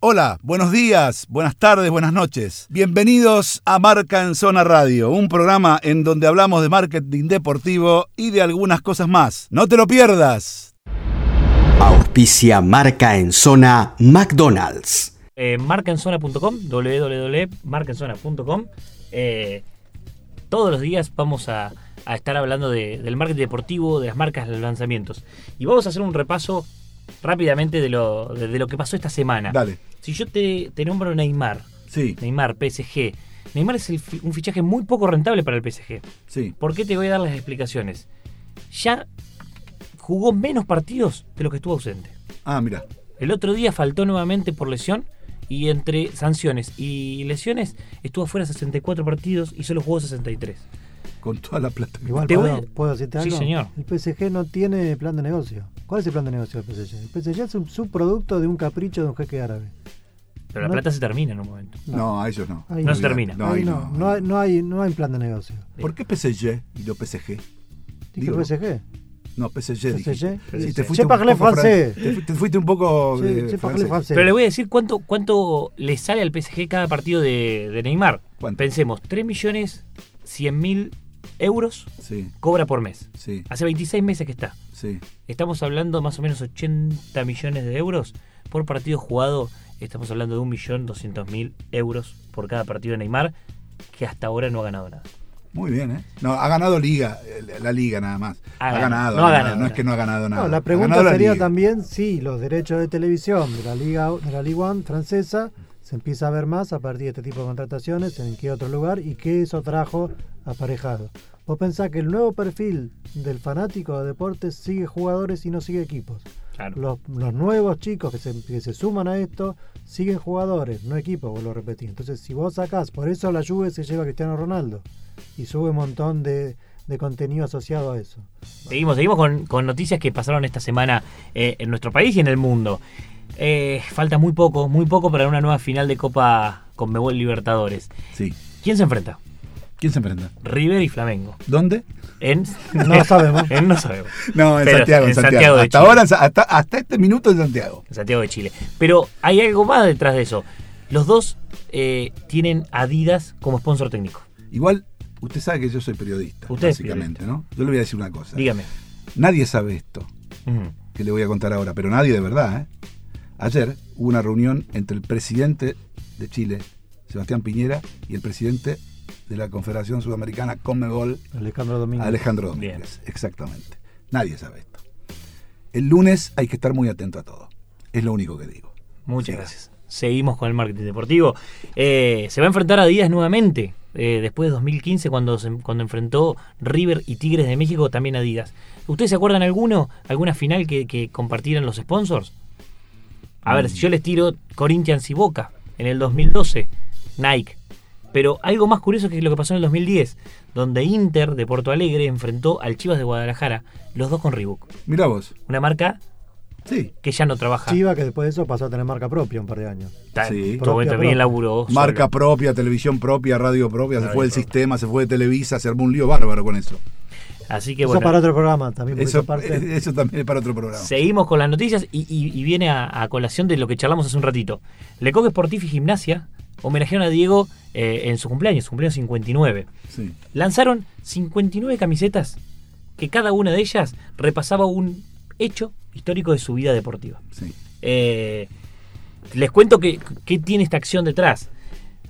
Hola, buenos días, buenas tardes, buenas noches. Bienvenidos a Marca en Zona Radio, un programa en donde hablamos de marketing deportivo y de algunas cosas más. No te lo pierdas. Auspicia Marca en Zona McDonald's. Eh, marcaenzona.com, www.marcaenzona.com. Eh, todos los días vamos a, a estar hablando de- del marketing deportivo, de las marcas, de los lanzamientos. Y vamos a hacer un repaso rápidamente de lo, de, de lo que pasó esta semana. Dale. Si yo te, te nombro Neymar, Sí, Neymar, PSG. Neymar es el un fichaje muy poco rentable para el PSG. sí. ¿Por qué te voy a dar las explicaciones? Ya jugó menos partidos de lo que estuvo ausente. Ah, mira. El otro día faltó nuevamente por lesión y entre sanciones y lesiones estuvo fuera 64 partidos y solo jugó 63. Con toda la plata. que- Igual Te puedo, voy- puedo decirte Sí, algo. señor. El PSG no tiene plan de negocio. ¿Cuál es el plan de negocio del PSG? El PSG es un subproducto de un capricho de un jeque árabe. Pero la No- plata se termina en un momento. No, a ellos no. Ahí No se termina. No, Ahí no, no, hay, no, hay, no hay plan de negocio. ¿Por qué PSG y no PSG? Dije Digo, PSG. No, PSG. PSG. Sí, te fuiste un poco Te, fu- te fuiste un poco Sí, francés. Pero le voy a decir cuánto, cuánto le sale al PSG cada partido de, de Neymar. ¿Cuánto? Pensemos, 3 millones 100 mil euros Sí, cobra por mes. sí, Hace 26 meses que está. sí. Estamos hablando más o menos 80 millones de euros por partido jugado. Estamos hablando de 1.200.000 euros por cada partido de Neymar, que hasta ahora no ha ganado nada. Muy bien, ¿eh? No, ha ganado Liga, eh, la Liga nada más. Ha Ha, ganado. ganado. No ha nada, ganado no es que no ha ganado nada. No, la pregunta la sería Liga. también si los derechos de televisión de la Liga de la Liga One francesa se empieza a ver más a partir de este tipo de contrataciones, en qué otro lugar y qué eso trajo aparejado. Vos pensás que el nuevo perfil del fanático de deportes sigue jugadores y no sigue equipos. Claro. Los, los nuevos chicos que se, que se suman a esto siguen jugadores, no equipos, vos lo repetís. Entonces, si vos sacás, por eso la Juve se lleva a Cristiano Ronaldo y sube un montón de, de contenido asociado a eso. Seguimos, seguimos con, con noticias que pasaron esta semana eh, en nuestro país y en el mundo. Eh, falta muy poco, muy poco para una nueva final de Copa con Mebol Libertadores. Sí. ¿Quién se enfrenta? ¿Quién se enfrenta? River y Flamengo. ¿Dónde? En, No lo sabemos. en no sabemos. No, en Pero Santiago, en Santiago. Santiago de hasta Chile. ahora, hasta, hasta este minuto en Santiago. en Santiago de Chile. Pero hay algo más detrás de eso. Los dos eh, tienen Adidas como sponsor técnico. Igual, usted sabe que yo soy periodista, Usted básicamente, ¿no? Yo le voy a decir una cosa. Dígame. Nadie sabe esto que le voy a contar ahora, pero nadie de verdad, ¿eh? Ayer hubo una reunión entre el presidente de Chile, Sebastián Piñera, y el presidente de la Confederación Sudamericana, Conmebol, Alejandro Domínguez. Alejandro Bien. Domínguez. Exactamente. Nadie sabe esto. El lunes hay que estar muy atento a todo. Es lo único que digo. Muchas Sí. gracias. Seguimos con el marketing deportivo. Eh, se va a enfrentar a Adidas nuevamente. eh, después de 2015, cuando, se- cuando enfrentó River y Tigres de México, también Adidas. ¿Ustedes se acuerdan alguno? ¿Alguna final que, que compartieran los sponsors? A Mm. ver, si yo les tiro Corinthians y Boca en el 2012, Nike. Pero algo más curioso que lo que pasó en el 2010, donde Inter de Porto Alegre enfrentó al Chivas de Guadalajara, los dos con Reebok. Mira vos. Una marca Sí. que ya no trabaja. Chiva, que después de eso pasó a tener marca propia un par de años. Sí. todo Propia, también propia. laburó. Marca solo. propia, televisión propia, radio propia, se fue el propia. sistema, se fue de Televisa, se armó un lío bárbaro con eso. Así que eso bueno. para otro programa también. por Eso, parte. eso también es para otro programa. Seguimos con las noticias y, y- y viene a, a colación de lo que charlamos hace un ratito. Lecoq Sportif y Gimnasia homenajearon a Diego eh, en su cumpleaños, su cumpleaños 59. Sí. Lanzaron 59 camisetas que cada una de ellas repasaba un hecho histórico de su vida deportiva. Sí. Eh, les cuento que, qué tiene esta acción detrás.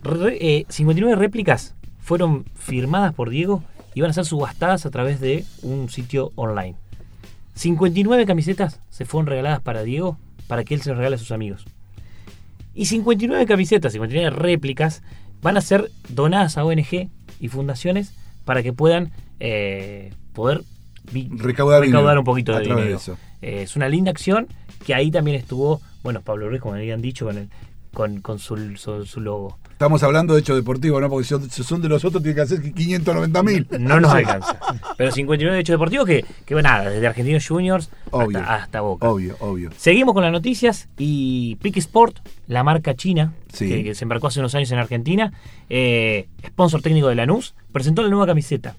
Re- eh, 59 réplicas fueron firmadas por Diego y van a ser subastadas a través de un sitio online. 59 camisetas se fueron regaladas para Diego para que él se las regale a sus amigos. Y 59 camisetas, 59 réplicas, van a ser donadas a ONG y fundaciones para que puedan eh, poder Recaudar dinero un poquito de dinero. eso. Eh, es una linda acción que ahí también estuvo, bueno, Pablo Ruiz, como habían dicho, con, el, con, con su, su- su logo. Estamos hablando de hecho deportivo, ¿no? Porque si son, de los otros, tiene que hacer 590 mil. No nos alcanza. Pero 59 hechos deportivos que, que bueno, nada, desde Argentinos Juniors Obvio. hasta, hasta Boca. Obvio, obvio. Seguimos con las noticias y Pick Sport, la marca china, Sí. que, que se embarcó hace unos años en Argentina, eh, sponsor técnico de Lanús, presentó la nueva camiseta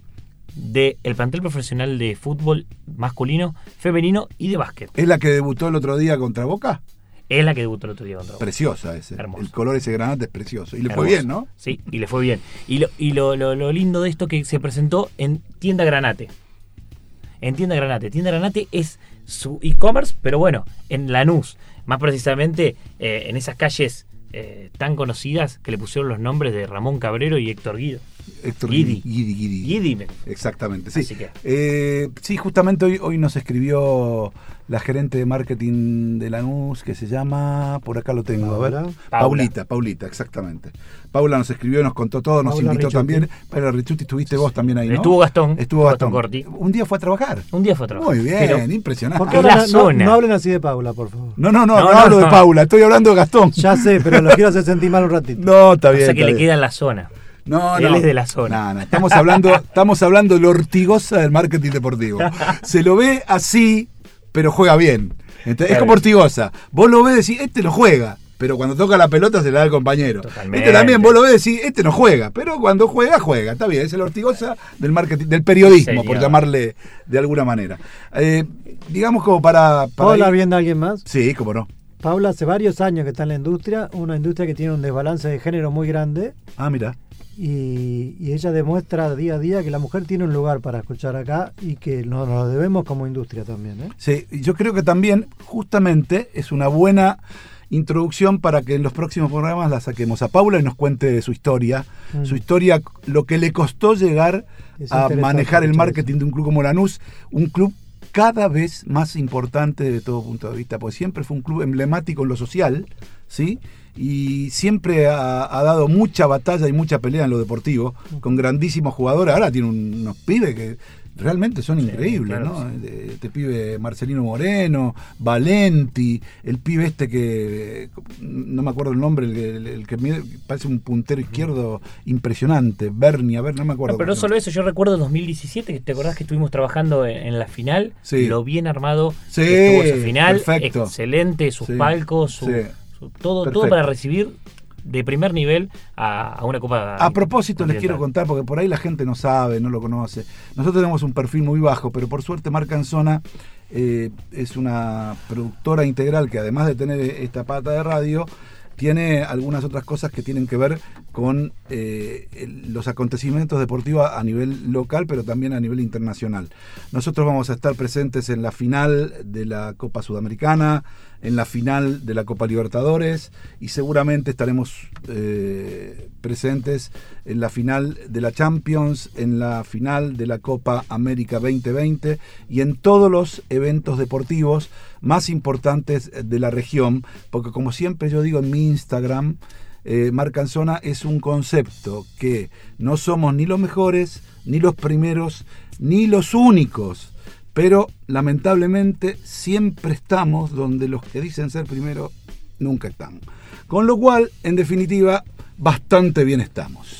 del plantel profesional de fútbol masculino, femenino y de básquet. ¿Es la que debutó el otro día contra Boca? Es la que debutó el otro día contra. Preciosa ese. Hermoso. El color ese granate es precioso. Y le Hermoso. fue bien, ¿no? Sí, y le fue bien. Y, lo, y lo, lo- lo lindo de esto que se presentó en Tienda Granate. En Tienda Granate. Tienda Granate es su e-commerce, pero bueno, en Lanús. Más precisamente eh, en esas calles eh, tan conocidas que le pusieron los nombres de Ramón Cabrero y Héctor Guido. Héctor Guidi. Guidi, Guidi. Guidi me- Exactamente, sí. Así que- Eh, sí, justamente hoy, hoy nos escribió la gerente de marketing de Lanús, que se llama, por acá lo tengo, a ver. Paula. Paulita, Paulita, exactamente. Paula nos escribió, nos contó todo, nos Paula invitó Richuti. también. Paula Richuti, estuviste vos también ahí, ¿no? Estuvo Gastón. Estuvo Gastón. Corti. Un día fue a trabajar. Un día fue otro. Muy bien, Pero impresionante. ¿Por qué Es hablan- la no, zona. no hablen así de Paula, por favor. No, no, no, no, No, no, hablo de. Paula, estoy hablando de Gastón. Ya sé, pero lo quiero hacer sentir mal un ratito. No, está o bien. sea que le bien. queda en la zona. No, Él no. es de la zona. No, no, estamos hablando, estamos hablando de lo ortigosa del marketing deportivo. Se lo ve así, pero juega bien. Entonces, es como ortigosa. Vos lo ves y decís, este no juega. Pero cuando toca la pelota se la da al compañero. Totalmente. Este también vos lo ves y decís, este no juega. Pero cuando juega, juega. Está bien, es el ortigosa del marketing, del periodismo, por llamarle de alguna manera. Eh, digamos como para. para ¿Puedo hablar ir- bien de alguien más? Sí, cómo no. Paula hace varios años que está en la industria, una industria que tiene un desbalance de género muy grande Ah, mira. Y, y ella demuestra día a día que la mujer tiene un lugar para escuchar acá y que nos lo debemos como industria también. ¿eh? Sí, yo creo que también, justamente, es una buena introducción para que en los próximos programas la saquemos a Paula y nos cuente su historia, Mm. su historia, lo que le costó llegar Es a manejar el marketing eso. de un club como Lanús, un club cada vez más importante de todo punto de vista, porque siempre fue un club emblemático en lo social, ¿sí? Y siempre ha, ha dado mucha batalla y mucha pelea en lo deportivo, con grandísimos jugadores. Ahora tiene un- unos pibes que realmente son Sí, increíbles, claro, ¿no? sí. Este pibe Marcelino Moreno, Valenti, el pibe este que no me acuerdo el nombre, el, que- el- el que parece un puntero izquierdo impresionante, Bernie, a ver, no me acuerdo. No, pero no solo eso, yo recuerdo 2017, que te acordás que estuvimos trabajando en, en la final, Sí. lo bien armado Sí, que estuvo esa final, perfecto. excelente, sus palcos, su, todo, todo para recibir de primer nivel a, a una copa. A propósito, les quiero contar, porque por ahí la gente no sabe, no lo conoce. Nosotros tenemos un perfil muy bajo, pero por suerte Marca Anzona eh, es una productora integral que además de tener esta pata de radio, tiene algunas otras cosas que tienen que ver con eh, los acontecimientos deportivos a nivel local, pero también a nivel internacional. Nosotros vamos a estar presentes en la final de la Copa Sudamericana, en la final de la Copa Libertadores y seguramente estaremos eh, presentes en la final de la Champions, en la final de la Copa América 2020 y en todos los eventos deportivos más importantes de la región, porque como siempre yo digo en mi Instagram, eh, Marcanzona es un concepto que no somos ni los mejores, ni los primeros, ni los únicos, pero lamentablemente siempre estamos donde los que dicen ser primero nunca están. Con lo cual, en definitiva, bastante bien estamos.